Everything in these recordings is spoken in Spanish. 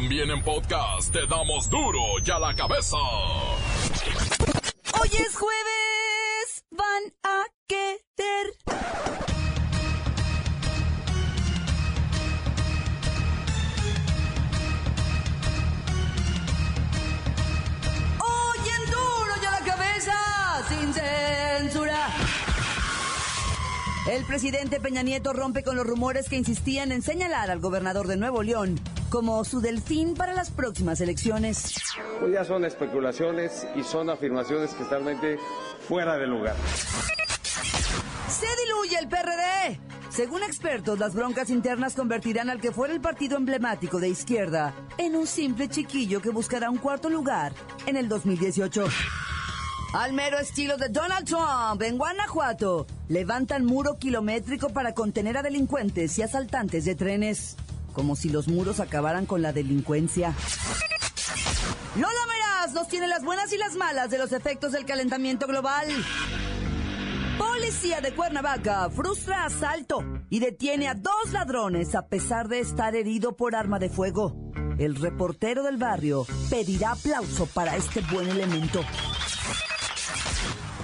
También en podcast te damos duro y a la cabeza. Hoy es jueves, van a querer. Hoy en duro y a la cabeza, sin censura. El presidente Peña Nieto rompe con los rumores que insistían en señalar al gobernador de Nuevo León como su delfín para las próximas elecciones. Pues ya son especulaciones y son afirmaciones que están fuera de lugar. Se diluye el PRD. Según expertos, las broncas internas convertirán al que fuera el partido emblemático de izquierda en un simple chiquillo que buscará un cuarto lugar en el 2018. Al mero estilo de Donald Trump, en Guanajuato, levantan muro kilométrico para contener a delincuentes y asaltantes de trenes. Como si los muros acabaran con la delincuencia. Lola Meraz nos tiene las buenas y las malas de los efectos del calentamiento global. Policía de Cuernavaca frustra asalto y detiene a dos ladrones a pesar de estar herido por arma de fuego. El reportero del barrio pedirá aplauso para este buen elemento.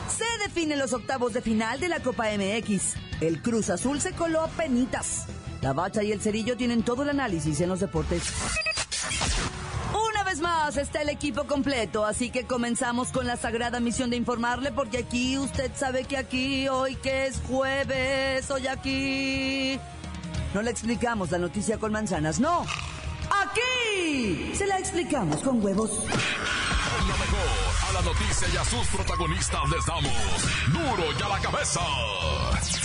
Se definen los octavos de final de la Copa MX. El Cruz Azul se coló a penitas. La Bacha y el Cerillo tienen todo el análisis en los deportes. Una vez más está el equipo completo, así que comenzamos con la sagrada misión de informarle, porque aquí usted sabe que aquí, hoy que es jueves, hoy aquí... No le explicamos la noticia con manzanas, no. Aquí se la explicamos con huevos. Noticia y a sus protagonistas les damos duro y a la cabeza.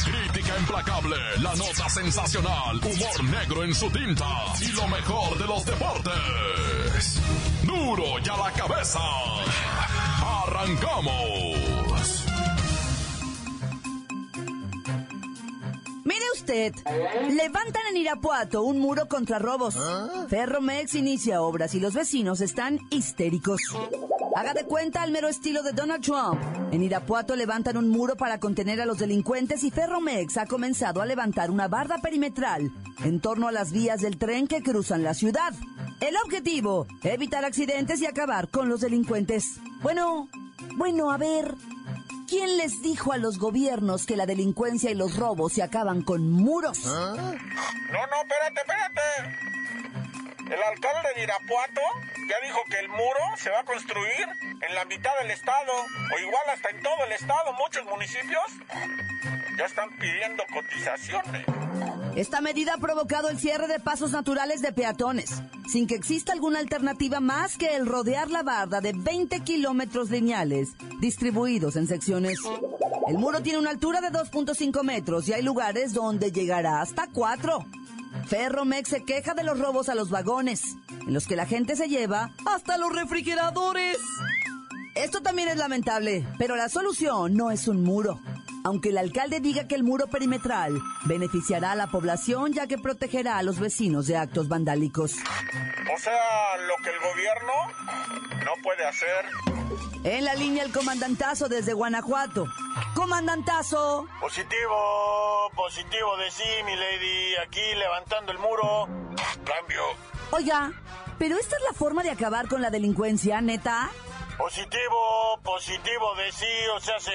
Crítica implacable, la nota sensacional, humor negro en su tinta y lo mejor de los deportes. Duro y a la cabeza. Arrancamos. Mire usted, levantan en Irapuato un muro contra robos. Ferromex inicia obras y los vecinos están histéricos. Haga de cuenta al mero estilo de Donald Trump. En Irapuato levantan un muro para contener a los delincuentes y Ferromex ha comenzado a levantar una barda perimetral en torno a las vías del tren que cruzan la ciudad. El objetivo, evitar accidentes y acabar con los delincuentes. Bueno, bueno, a ver, ¿Quién les dijo a los gobiernos que la delincuencia y los robos se acaban con muros? No, no, espérate, espérate. El alcalde de Irapuato ya dijo que el muro se va a construir en la mitad del estado, o igual hasta en todo el estado. Muchos municipios ya están pidiendo cotizaciones. Esta medida ha provocado el cierre de pasos naturales de peatones, sin que exista alguna alternativa más que el rodear la barda de 20 kilómetros lineales, distribuidos en secciones. El muro tiene una altura de 2.5 metros y hay lugares donde llegará hasta 4. Ferromex se queja de los robos a los vagones, en los que la gente se lleva hasta los refrigeradores. Esto también es lamentable, pero la solución no es un muro. Aunque el alcalde diga que el muro perimetral beneficiará a la población ya que protegerá a los vecinos de actos vandálicos. O sea, lo que el gobierno no puede hacer. En la línea el comandantazo desde Guanajuato. Comandantazo. Positivo, positivo de sí, mi lady. Aquí levantando el muro. Cambio. Oiga, ¿pero esta es la forma de acabar con la delincuencia, neta? Positivo, positivo de sí, o sea, se,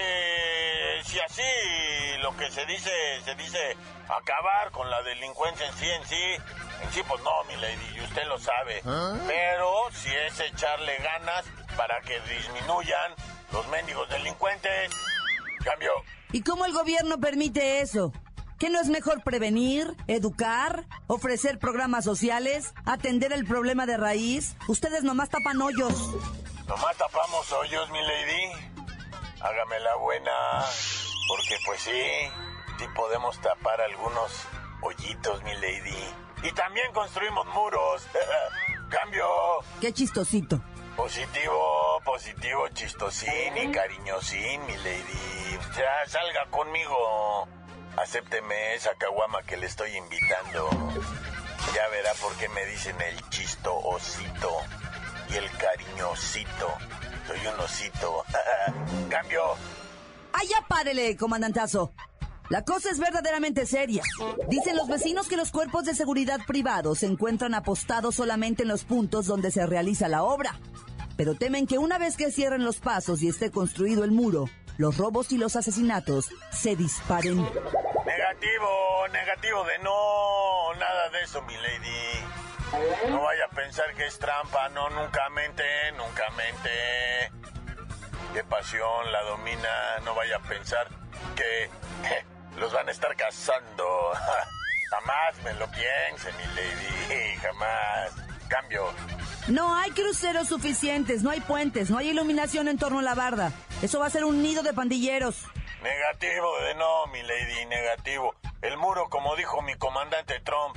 si así lo que se dice, se dice acabar con la delincuencia en sí, en sí, en sí, pues no, mi lady, y usted lo sabe. Pero si es echarle ganas para que disminuyan los mendigos delincuentes. Cambio. ¿Y cómo el gobierno permite eso? ¿Que no es mejor prevenir, educar, ofrecer programas sociales, atender el problema de raíz? Ustedes nomás tapan hoyos. Nomás tapamos hoyos, mi lady. Hágame la buena. Porque pues sí, sí podemos tapar algunos hoyitos, mi lady. Y también construimos muros. Cambio. Qué chistosito. Positivo, positivo, chistosín y cariñosín, mi lady. Ya salga conmigo. Acépteme esa caguama que le estoy invitando. Ya verá por qué me dicen el chistosito y el cariñosito. Soy un osito. Cambio. ¡Ay, ya párele, comandantazo! La cosa es verdaderamente seria. Dicen los vecinos que los cuerpos de seguridad privados se encuentran apostados solamente en los puntos donde se realiza la obra. Pero temen que una vez que cierren los pasos y esté construido el muro, los robos y los asesinatos se disparen. Negativo, negativo de no, nada de eso, mi lady. No vaya a pensar que es trampa, no, nunca mente, nunca mente. Qué pasión la domina, no vaya a pensar que los van a estar cazando. jamás me lo piense, mi lady, jamás. Cambio. No hay cruceros suficientes, no hay puentes, no hay iluminación en torno a la barda. Eso va a ser un nido de pandilleros. Negativo de no, mi lady, negativo. El muro, como dijo mi comandante Trump,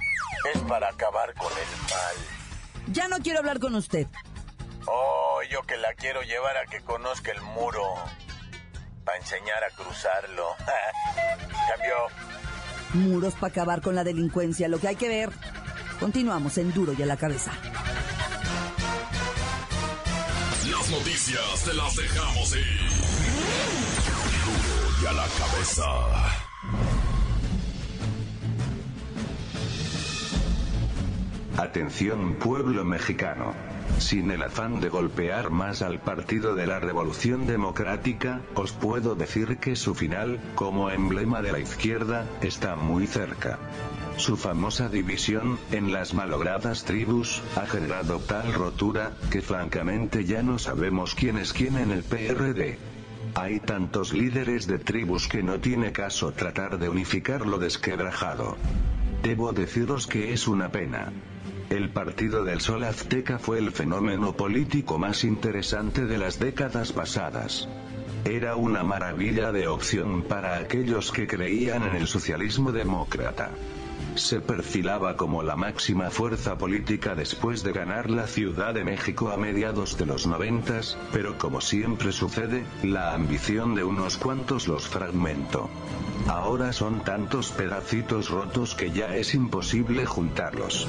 es para acabar con el mal. Ya no quiero hablar con usted. Oh, yo que la quiero llevar a que conozca el muro. Para enseñar a cruzarlo. Cambio. Muros para acabar con la delincuencia, lo que hay que ver. Continuamos en Duro y a la cabeza. Las noticias te las dejamos ir. Duro y a la cabeza. Atención pueblo mexicano. Sin el afán de golpear más al Partido de la Revolución Democrática, os puedo decir que su final, como emblema de la izquierda, está muy cerca. Su famosa división, en las malogradas tribus, ha generado tal rotura, que francamente ya no sabemos quién es quién en el PRD. Hay tantos líderes de tribus que no tiene caso tratar de unificar lo desquebrajado. Debo deciros que es una pena. El Partido del Sol Azteca fue el fenómeno político más interesante de las décadas pasadas. Era una maravilla de opción para aquellos que creían en el socialismo demócrata. Se perfilaba como la máxima fuerza política después de ganar la Ciudad de México a mediados de los noventas, pero como siempre sucede, la ambición de unos cuantos los fragmentó. Ahora son tantos pedacitos rotos que ya es imposible juntarlos.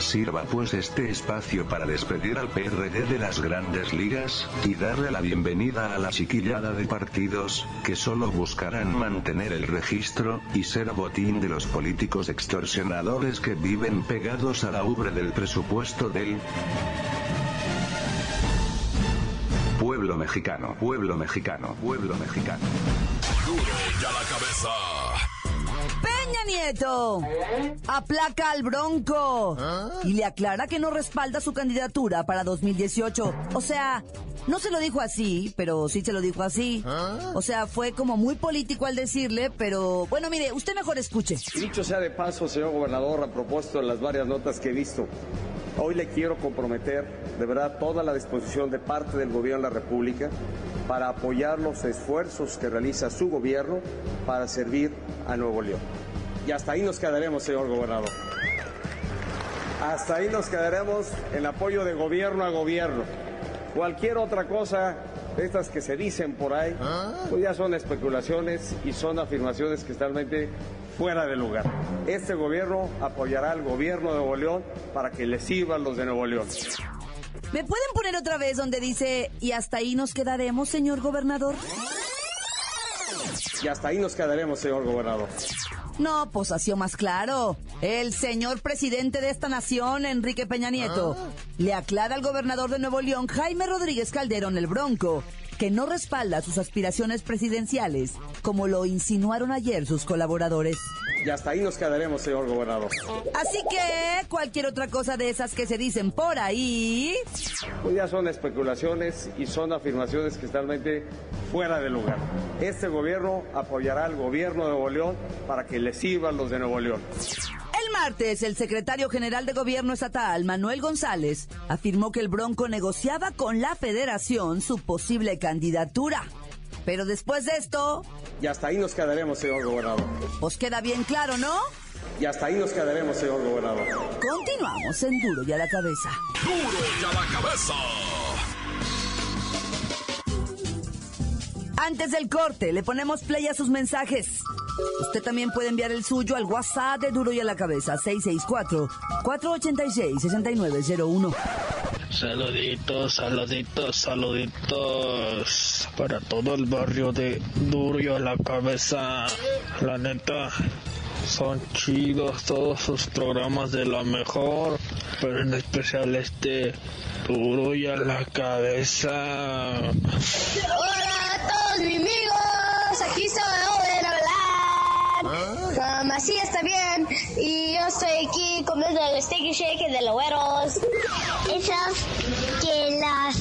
Sirva pues este espacio para despedir al PRD de las grandes ligas, y darle la bienvenida a la chiquillada de partidos, que solo buscarán mantener el registro, y ser botín de los políticos extorsionadores que viven pegados a la ubre del presupuesto del pueblo mexicano, pueblo mexicano, pueblo mexicano. Duro y a la cabeza. Peña Nieto aplaca al Bronco y le aclara que no respalda su candidatura para 2018. O sea, no se lo dijo así, pero sí se lo dijo así. O sea, fue como muy político al decirle, pero bueno, mire, usted mejor escuche. Dicho sea de paso, señor gobernador, a propósito de las varias notas que he visto, hoy le quiero comprometer de verdad toda la disposición de parte del gobierno de la República para apoyar los esfuerzos que realiza su gobierno para servir a Nuevo León. Y hasta ahí nos quedaremos, señor gobernador. Hasta ahí nos quedaremos en apoyo de gobierno a gobierno. Cualquier otra cosa de estas que se dicen por ahí, pues ya son especulaciones y son afirmaciones que están realmente fuera de lugar. Este gobierno apoyará al gobierno de Nuevo León para que le sirvan los de Nuevo León. ¿Me pueden poner otra vez donde dice y hasta ahí nos quedaremos, señor gobernador? Y hasta ahí nos quedaremos, señor gobernador. No, pues más claro. El señor presidente de esta nación, Enrique Peña Nieto, le aclara al gobernador de Nuevo León, Jaime Rodríguez Calderón, el Bronco, que no respalda sus aspiraciones presidenciales, como lo insinuaron ayer sus colaboradores. Y hasta ahí nos quedaremos, señor gobernador. Así que cualquier otra cosa de esas que se dicen por ahí, Pues ya son especulaciones y son afirmaciones que están realmente fuera de lugar. Este gobierno apoyará al gobierno de Nuevo León para que le sirvan los de Nuevo León. El martes, el secretario general de Gobierno Estatal, Manuel González, afirmó que el Bronco negociaba con la federación su posible candidatura. Pero después de esto, Y hasta ahí nos quedaremos, señor gobernador. pues queda bien claro, ¿no? Y hasta ahí nos quedaremos, señor gobernador. Continuamos en Duro y a la cabeza. Duro y a la cabeza. Antes del corte, le ponemos play a sus mensajes. Usted también puede enviar el suyo al WhatsApp de Duro y a la cabeza, 664-486-6901. Saluditos, saluditos, saluditos para todo el barrio de Duro a la cabeza. La neta, son chidos todos sus programas de la mejor, pero en especial este Duro y a la cabeza. A mis amigos, aquí se de hablar. Um, así está bien, y yo estoy aquí comiendo el sticky shake de los güeros. Esos que las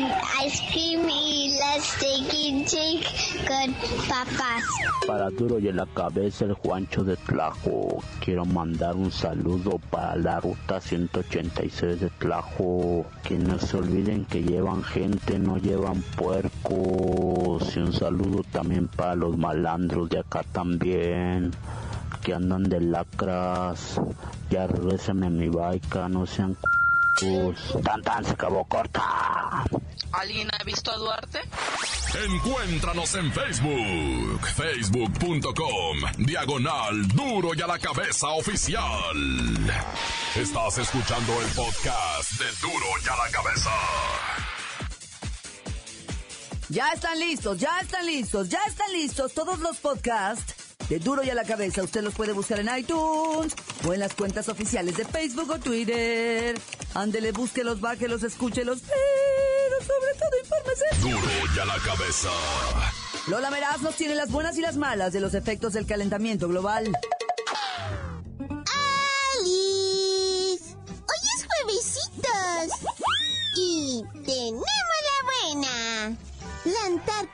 ice cream y las sticky shake con papas. Para duro y en la cabeza el Juancho de Tlajo. Quiero mandar un saludo para la ruta 186 de Tlajo. Que no se olviden que llevan gente, no llevan puercos. Y un saludo también para los malandros de acá también. Que andan de lacras. Ya regresenme mi baica, no sean c... Tan tan se acabó corta. ¿Alguien ha visto a Duarte? Encuéntranos en Facebook, facebook.com, diagonal duro y a la cabeza oficial. Estás escuchando el podcast de duro y a la cabeza. Ya están listos, ya están listos, ya están listos todos los podcasts de Duro y a la cabeza. Usted los puede buscar en iTunes o en las cuentas oficiales de Facebook o Twitter. Ándele, búsquelos, bájelos, escúchelos, sobre todo infórmese. Duro y a la cabeza. Lola Meraz nos tiene las buenas y las malas de los efectos del calentamiento global.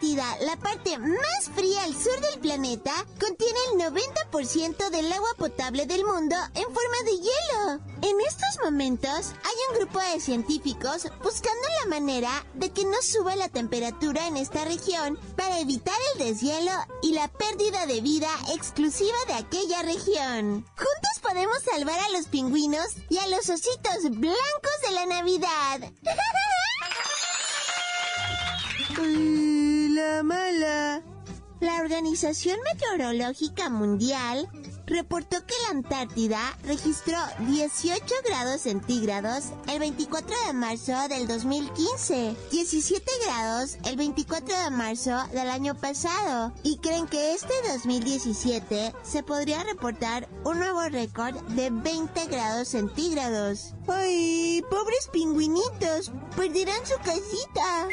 La parte más fría al sur del planeta, contiene el 90% del agua potable del mundo en forma de hielo. En estos momentos hay un grupo de científicos buscando la manera de que no suba la temperatura en esta región para evitar el deshielo y la pérdida de vida exclusiva de aquella región. Juntos podemos salvar a los pingüinos y a los ositos blancos de la Navidad. La mala. La Organización Meteorológica Mundial reportó que la Antártida registró 18 grados centígrados el 24 de marzo del 2015, 17 grados el 24 de marzo del año pasado y creen que este 2017 se podría reportar un nuevo récord de 20 grados centígrados. ¡Ay, pobres pingüinitos! Perderán su casita.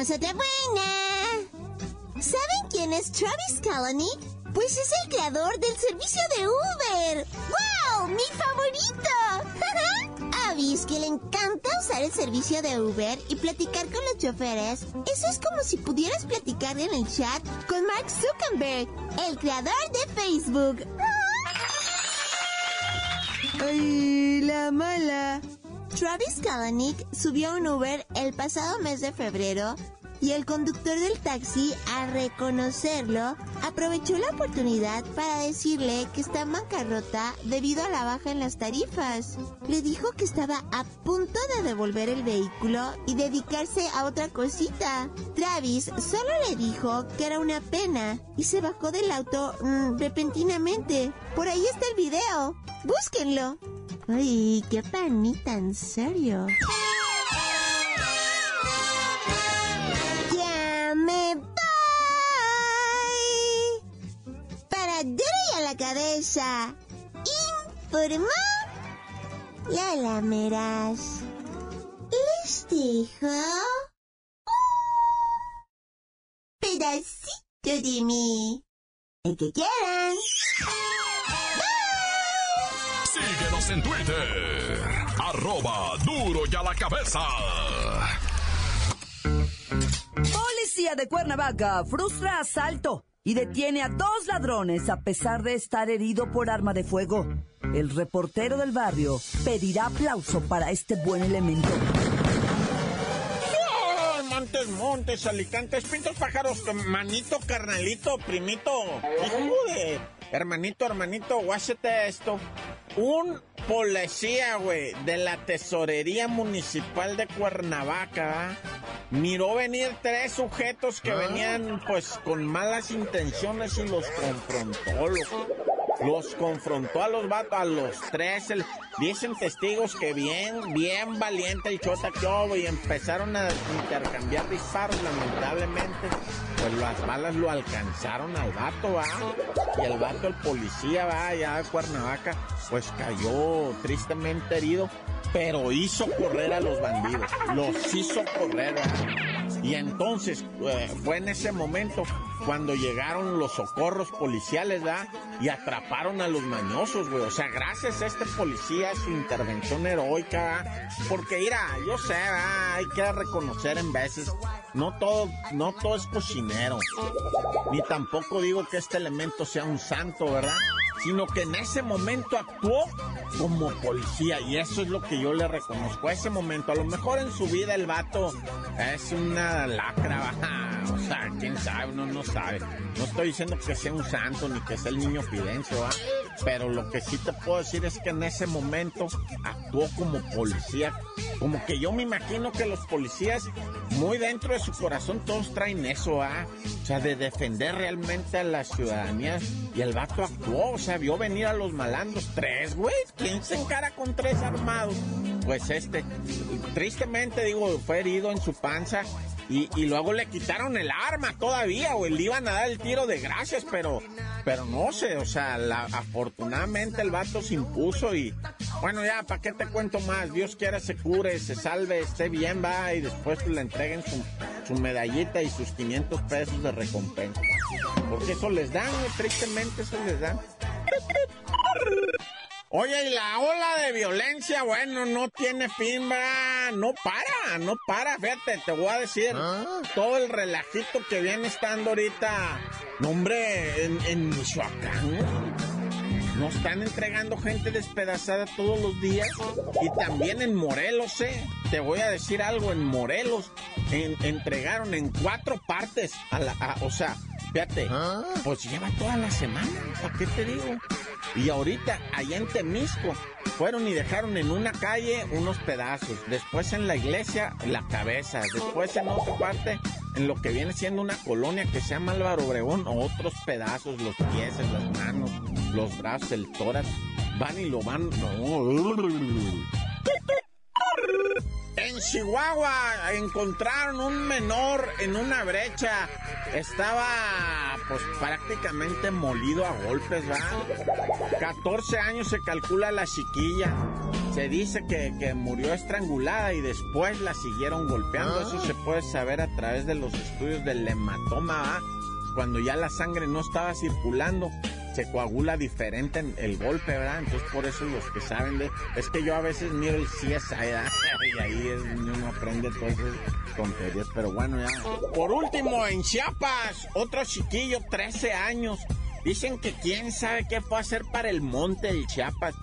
Tenemos otra buena. ¿Saben quién es Travis Kalanick? Pues es el creador del servicio de Uber. ¡Wow! ¡Mi favorito! Avis que le encanta usar el servicio de Uber y platicar con los choferes. Eso es como si pudieras platicar en el chat con Mark Zuckerberg, el creador de Facebook. ¡Ay, la mala! Travis Kalanick subió un Uber el pasado mes de febrero y el conductor del taxi, al reconocerlo, aprovechó la oportunidad para decirle que está en bancarrota debido a la baja en las tarifas. Le dijo que estaba a punto de devolver el vehículo y dedicarse a otra cosita. Travis solo le dijo que era una pena y se bajó del auto mm, repentinamente. Por ahí está el video. Búsquenlo. Ay, qué panita, en serio. Ya me voy. Para duro a la cabeza. Informó Lola Meras. Les dijo un pedacito de mí. El que quieran. Síguenos en Twitter. Arroba duro y a la cabeza. Policía de Cuernavaca frustra asalto y detiene a dos ladrones a pesar de estar herido por arma de fuego. El reportero del barrio pedirá aplauso para este buen elemento. Montes, montes, alicantes, pintos, pájaros, manito, carnalito, primito, hijo de hermanito, hermanito, guáchate esto. Un policía, güey, de la tesorería municipal de Cuernavaca, miró venir tres sujetos que venían pues con malas intenciones y los confrontó, loco. Los confrontó a los vatos, a los tres. El, dicen testigos que bien, bien valiente el chota hubo y empezaron a intercambiar disparos, lamentablemente. Pues las balas lo alcanzaron al vato, va. Y el vato, el policía, va, allá de Cuernavaca, pues cayó tristemente herido, pero hizo correr a los bandidos. Los hizo correr. Y entonces eh, fue en ese momento cuando llegaron los socorros policiales, ¿verdad? Y atraparon a los mañosos, güey. O sea, gracias a este policía, su intervención heroica, ¿verdad? Porque, mira, yo sé, ¿verdad? Hay que reconocer en veces, no todo, no todo es cocinero. Ni tampoco digo que este elemento sea un santo, ¿verdad? Sino que en ese momento actuó como policía y eso es lo que yo le reconozco a ese momento. A lo mejor en su vida el vato es una lacra, o sea, quién sabe, uno no sabe. No estoy diciendo que sea un santo ni que sea el niño Fidencio, pero lo que sí te puedo decir es que en ese momento actuó como policía. Como que yo me imagino que los policías, muy dentro de su corazón, todos traen eso, ¿ah? O sea, de defender realmente a la ciudadanía. Y el vato actuó, o sea, vio venir a los malandros. Tres, güey. ¿Quién se encara con tres armados? Pues este, tristemente digo, fue herido en su panza y, y, luego le quitaron el arma todavía, o le iban a dar el tiro de gracias, pero, pero no sé, o sea, afortunadamente el vato se impuso y, bueno, ya, ¿para qué te cuento más? Dios quiera se cure, se salve, esté bien, va, y después le entreguen su, su medallita y sus 500 pesos de recompensa. Porque eso les dan, tristemente eso les dan. Oye, y la ola de violencia, bueno, no tiene fin, ¿verdad? No para, no para. Fíjate, te voy a decir, todo el relajito que viene estando ahorita, no, hombre, en, en Michoacán. Nos están entregando gente despedazada todos los días. Y también en Morelos, ¿eh? Te voy a decir algo, en Morelos en, entregaron en cuatro partes a la, a, o sea, fíjate, pues lleva toda la semana, ¿para qué te digo? Y ahorita, allá en Temisco, fueron y dejaron en una calle unos pedazos, después en la iglesia la cabeza, después en otra parte, en lo que viene siendo una colonia que se llama Álvaro Obregón, otros pedazos, los pies, las manos, los brazos, el tórax, van y lo van... En Chihuahua encontraron un menor en una brecha. Estaba pues prácticamente molido a golpes, ¿verdad? 14 años se calcula la chiquilla. Se dice que, que murió estrangulada y después la siguieron golpeando. Eso se puede saber a través de los estudios del hematoma, ¿verdad? Cuando ya la sangre no estaba circulando se coagula diferente en el golpe, ¿verdad? Entonces por eso los que saben de... Es que yo a veces miro el CSI, ¿verdad? Y ahí es uno aprende todas esas tonterías, pero bueno, ya. Por último, en Chiapas, otro chiquillo, 13 años. Dicen que quién sabe qué fue a hacer para el monte del Chiapas.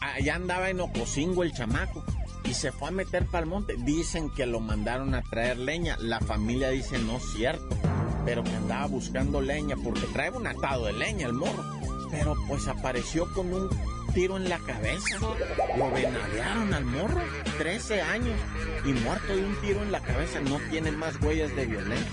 allá andaba en Ocosingo el chamaco y se fue a meter para el monte. Dicen que lo mandaron a traer leña. La familia dice no es cierto, pero que andaba buscando leña porque trae un atado de leña el morro. Pero pues apareció con un tiro en la cabeza. Lo venadearon al morro, 13 años, y muerto de un tiro en la cabeza. No tiene más huellas de violencia.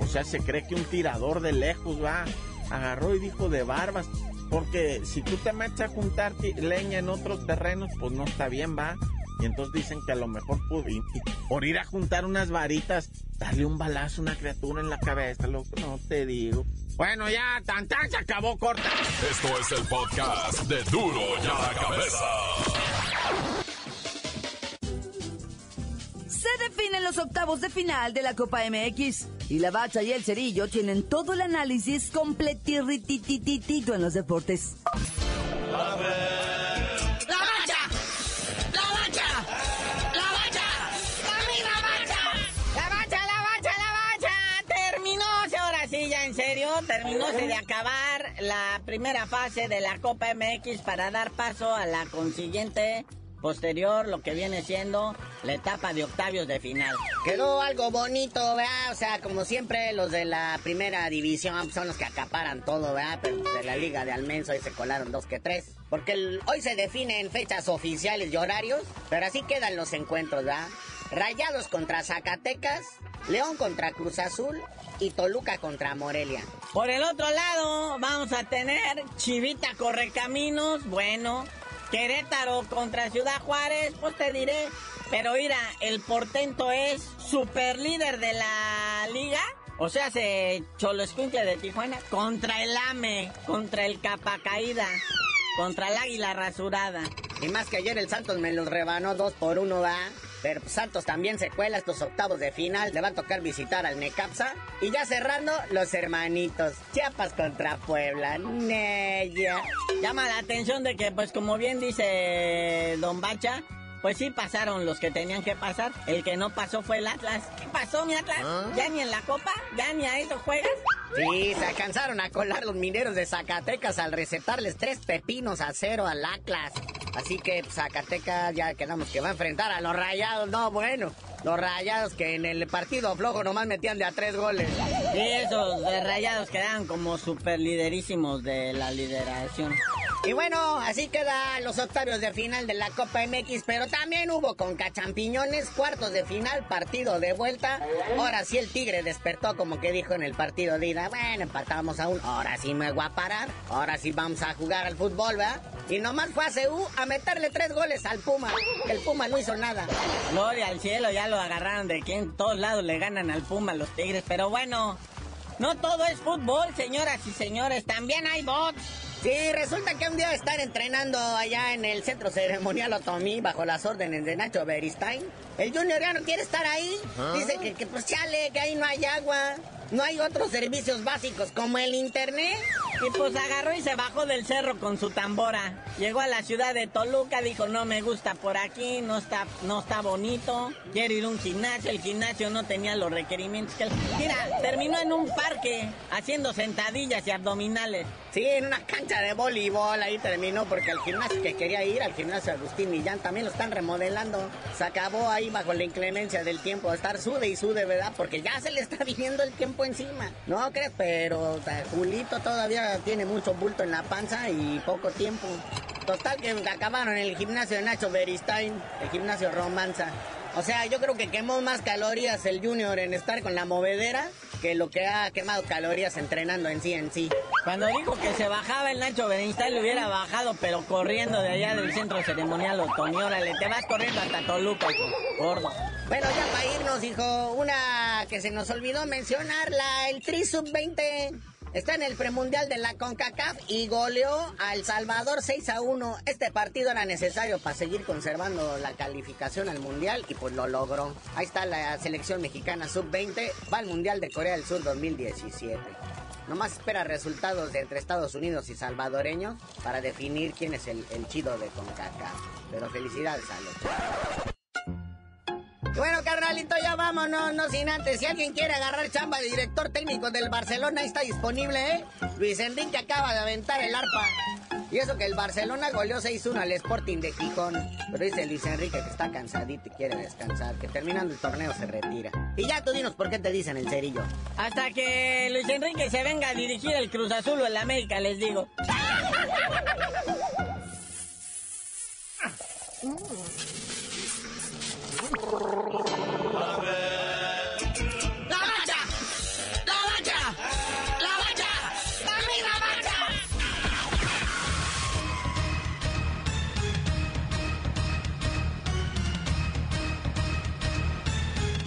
O sea, se cree que un tirador de lejos va, agarró y dijo de barbas. Porque si tú te metes a juntar leña en otros terrenos, pues no está bien, va. Y entonces dicen que a lo mejor pude, por ir a juntar unas varitas, darle un balazo a una criatura en la cabeza, loco, no te digo. Bueno, ya, tan tan se acabó corta. Esto es el podcast de Duro ya la cabeza. Se definen los octavos de final de la Copa MX. Y la Bacha y el Cerillo tienen todo el análisis completirritititito en los deportes. Terminó de acabar la primera fase de la Copa MX para dar paso a la consiguiente posterior, lo que viene siendo la etapa de octavios de final. Quedó algo bonito, ¿verdad? O sea, como siempre, los de la primera división son los que acaparan todo, ¿verdad? Pero de la liga de Almenso ahí se colaron dos que tres. Porque hoy se definen fechas oficiales y horarios, pero así quedan los encuentros, ¿verdad? Rayados contra Zacatecas, León contra Cruz Azul y Toluca contra Morelia. Por el otro lado, vamos a tener Chivita Correcaminos, bueno, Querétaro contra Ciudad Juárez, pues te diré. Pero mira, el portento es super líder de la liga. O sea, se Cholo de Tijuana contra el AME, contra el Capacaída, contra el Águila Rasurada. Y más que ayer el Santos me los rebanó dos por uno, va. Pero Santos también se cuela estos octavos de final. Le va a tocar visitar al Necapsa. Y ya cerrando, los hermanitos. Chiapas contra Puebla. Neya. Llama la atención de que, pues como bien dice Don Bacha, pues sí pasaron los que tenían que pasar. El que no pasó fue el Atlas. ¿Qué pasó, mi Atlas? ¿Ah? ¿Ya ni en la Copa? ¿Ya ni a eso juegas? Sí, se alcanzaron a colar los mineros de Zacatecas al recetarles tres pepinos a cero al Atlas. Así que Zacatecas ya quedamos que va a enfrentar a los rayados. No, bueno. Los rayados que en el partido flojo nomás metían de a tres goles. Y esos de rayados quedaban como super liderísimos de la lideración. Y bueno, así quedan los octavios de final de la Copa MX, pero también hubo con cachampiñones, cuartos de final, partido de vuelta. Ahora sí el Tigre despertó como que dijo en el partido de ida, bueno, empatamos aún, ahora sí me voy a parar, ahora sí vamos a jugar al fútbol, ¿verdad? Y nomás fue a CU a meterle tres goles al Puma. El Puma no hizo nada. Gloria al cielo, ya lo agarraron de que en todos lados le ganan al Puma los Tigres, pero bueno, no todo es fútbol, señoras y señores, también hay bots. Sí, resulta que un día estar entrenando allá en el centro ceremonial Otomí bajo las órdenes de Nacho Beristain. El Junior ya no quiere estar ahí. ¿Ah? Dice que, que pues chale, que ahí no hay agua. No hay otros servicios básicos como el internet. Y pues agarró y se bajó del cerro con su tambora. Llegó a la ciudad de Toluca, dijo, no me gusta por aquí, no está, no está bonito. Quiero ir a un gimnasio, el gimnasio no tenía los requerimientos que... Mira, terminó en un parque haciendo sentadillas y abdominales. Sí, en una cancha de voleibol ahí terminó porque el gimnasio que quería ir, al gimnasio Agustín Millán, también lo están remodelando. Se acabó ahí bajo la inclemencia del tiempo, estar sude y sude, ¿verdad? Porque ya se le está viniendo el tiempo encima. No crees, pero Julito todavía tiene mucho bulto en la panza y poco tiempo. Total que acabaron en el gimnasio de Nacho Beristain, el gimnasio Romanza. O sea, yo creo que quemó más calorías el Junior en estar con la movedera que lo que ha quemado calorías entrenando en sí en sí. Cuando dijo que se bajaba el Nacho Beristain, le hubiera bajado, pero corriendo de allá del centro ceremonial Otoño. Órale, te vas corriendo hasta Toluca, gordo. Bueno, ya para irnos, hijo, una que se nos olvidó mencionarla, el Tri Sub-20. Está en el premundial de la CONCACAF y goleó a El Salvador 6 a 1. Este partido era necesario para seguir conservando la calificación al mundial y pues lo logró. Ahí está la selección mexicana sub-20, va al mundial de Corea del Sur 2017. Nomás espera resultados entre Estados Unidos y salvadoreños para definir quién es el, chido de CONCACAF. Pero felicidades a los bueno, carnalito, ya vámonos, no sin antes. Si alguien quiere agarrar chamba de director técnico del Barcelona, ahí está disponible, ¿eh? Luis Enrique acaba de aventar el arpa. Y eso que el Barcelona goleó 6-1 al Sporting de Gijón. Pero dice Luis Enrique que está cansadito y quiere descansar, que terminando el torneo se retira. Y ya tú dinos por qué te dicen el cerillo. Hasta que Luis Enrique se venga a dirigir el Cruz Azul o el América, les digo.